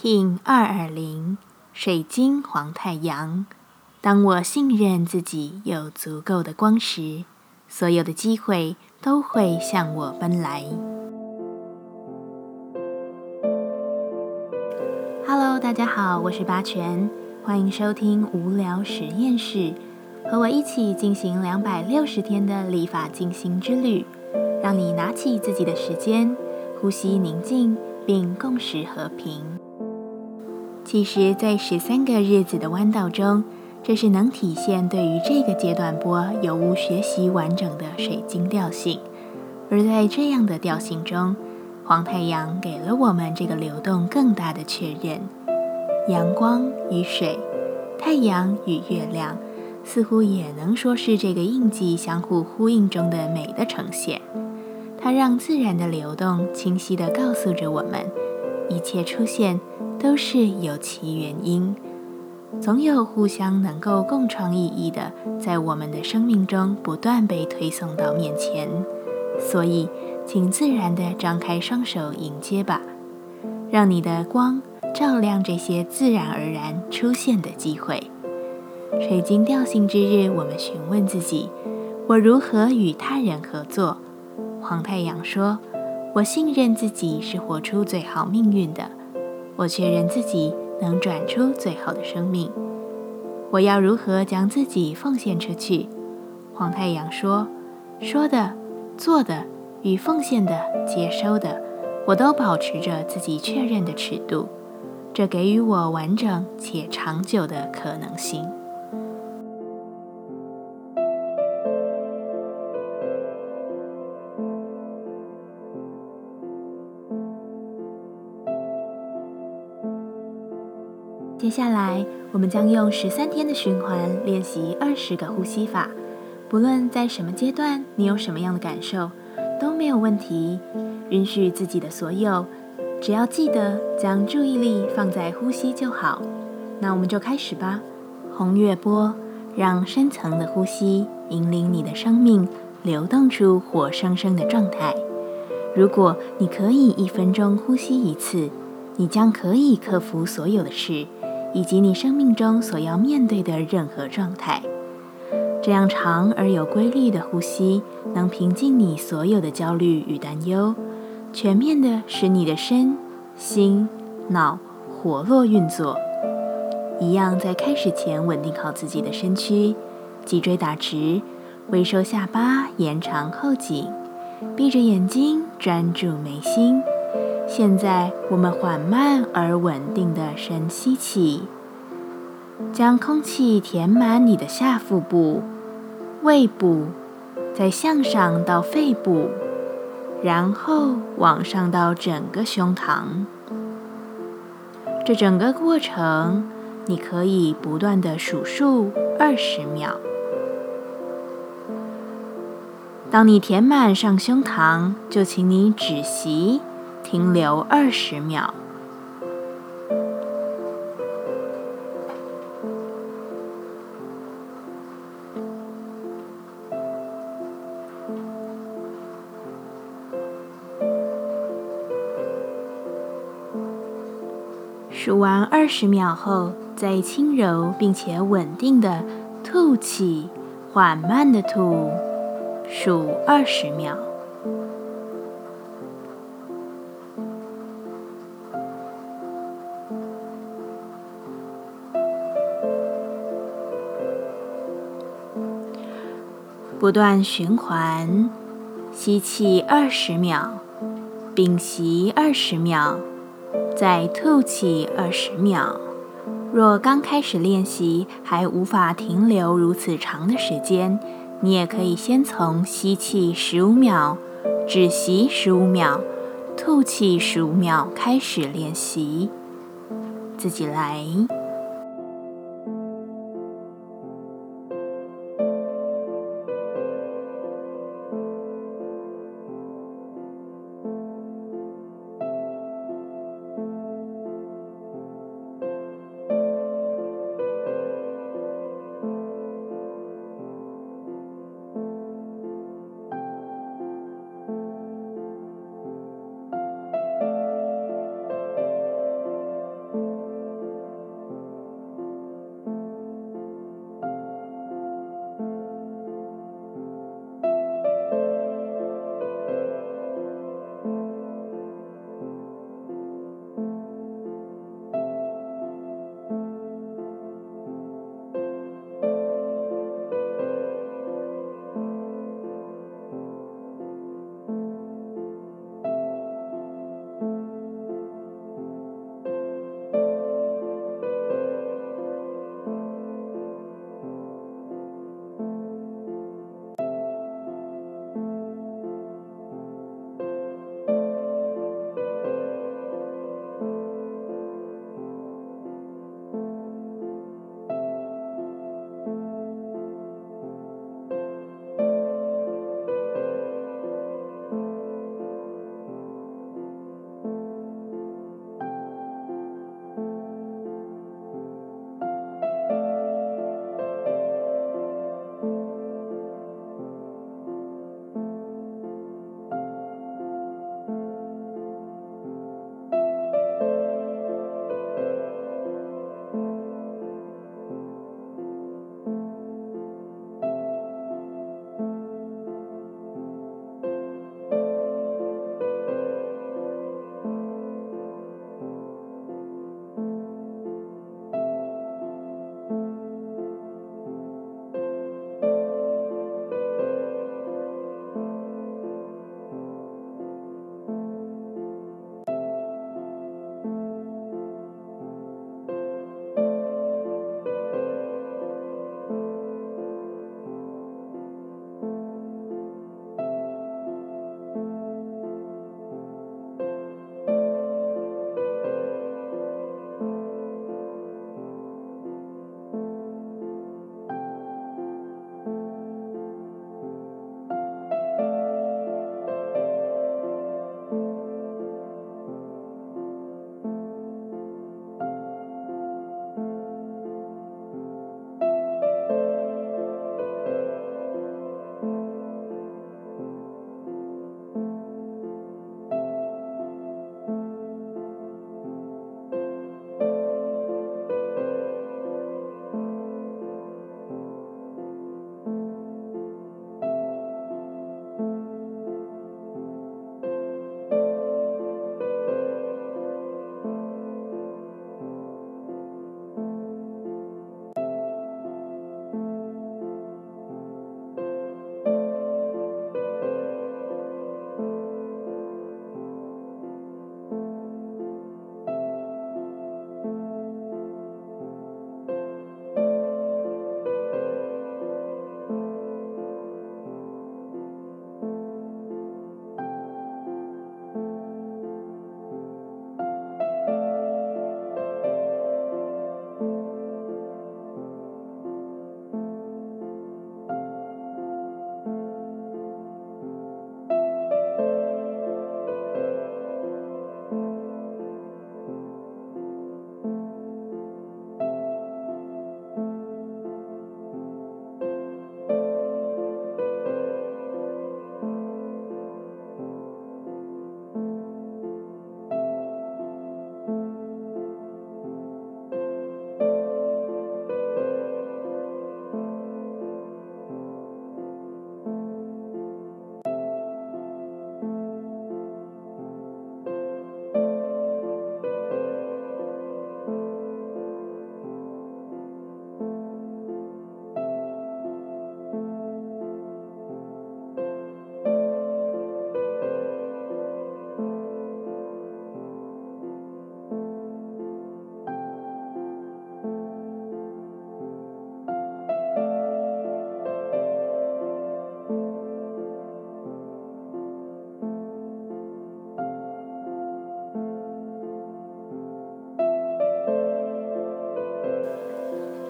King 二二零水晶黄太阳。当我信任自己有足够的光时，所有的机会都会向我奔来。Hello，大家好，我是八全，欢迎收听无聊实验室，和我一起进行两百六十天的立法进行之旅，让你拿起自己的时间，呼吸宁静，并共识和平。其实，在十三个日子的弯道中。这是能体现对于这个阶段波有无学习完整的水晶调性，而在这样的调性中，黄太阳给了我们这个流动更大的确认。阳光与水，太阳与月亮，似乎也能说是这个印记相互呼应中的美的呈现。它让自然的流动清晰地告诉着我们，一切出现都是有其原因。总有互相能够共创意义的，在我们的生命中不断被推送到面前，所以，请自然地张开双手迎接吧，让你的光照亮这些自然而然出现的机会。水晶调性之日，我们询问自己：我如何与他人合作？黄太阳说：我信任自己是活出最好命运的，我确认自己。能转出最好的生命，我要如何将自己奉献出去？黄太阳说：“说的、做的与奉献的、接收的，我都保持着自己确认的尺度，这给予我完整且长久的可能性。”接下来，我们将用十三天的循环练习二十个呼吸法。不论在什么阶段，你有什么样的感受，都没有问题。允许自己的所有，只要记得将注意力放在呼吸就好。那我们就开始吧。红月波，让深层的呼吸引领你的生命流动出活生生的状态。如果你可以一分钟呼吸一次，你将可以克服所有的事。以及你生命中所要面对的任何状态，这样长而有规律的呼吸，能平静你所有的焦虑与担忧，全面的使你的身心脑活络运作。一样在开始前稳定好自己的身躯，脊椎打直，微收下巴，延长后颈，闭着眼睛专注眉心。现在，我们缓慢而稳定的深吸气，将空气填满你的下腹部、胃部，再向上到肺部，然后往上到整个胸膛。这整个过程，你可以不断的数数二十秒。当你填满上胸膛，就请你止息。停留二十秒，数完二十秒后，再轻柔并且稳定的吐气，缓慢的吐，数二十秒。不断循环，吸气二十秒，屏息二十秒，再吐气二十秒。若刚开始练习还无法停留如此长的时间，你也可以先从吸气十五秒、止息十五秒、吐气十五秒开始练习，自己来。